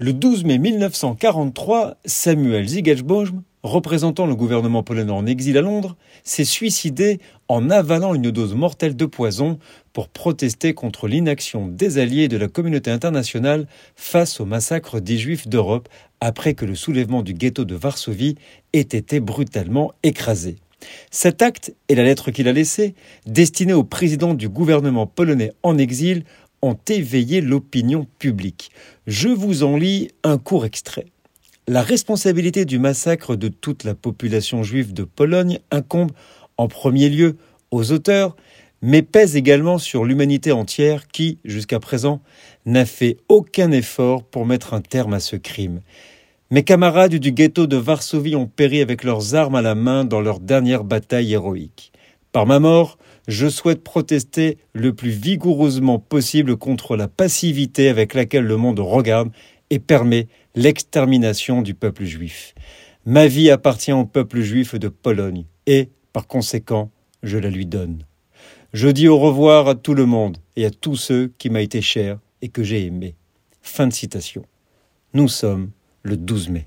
Le 12 mai 1943, Samuel Ziegelbaum, représentant le gouvernement polonais en exil à Londres, s'est suicidé en avalant une dose mortelle de poison pour protester contre l'inaction des alliés de la communauté internationale face au massacre des Juifs d'Europe après que le soulèvement du ghetto de Varsovie ait été brutalement écrasé. Cet acte et la lettre qu'il a laissée, destinée au président du gouvernement polonais en exil, ont éveillé l'opinion publique. Je vous en lis un court extrait. La responsabilité du massacre de toute la population juive de Pologne incombe en premier lieu aux auteurs, mais pèse également sur l'humanité entière qui, jusqu'à présent, n'a fait aucun effort pour mettre un terme à ce crime. Mes camarades du ghetto de Varsovie ont péri avec leurs armes à la main dans leur dernière bataille héroïque. Par ma mort, je souhaite protester le plus vigoureusement possible contre la passivité avec laquelle le monde regarde et permet l'extermination du peuple juif. Ma vie appartient au peuple juif de Pologne et, par conséquent, je la lui donne. Je dis au revoir à tout le monde et à tous ceux qui m'a été chers et que j'ai aimés. Fin de citation. Nous sommes le 12 mai.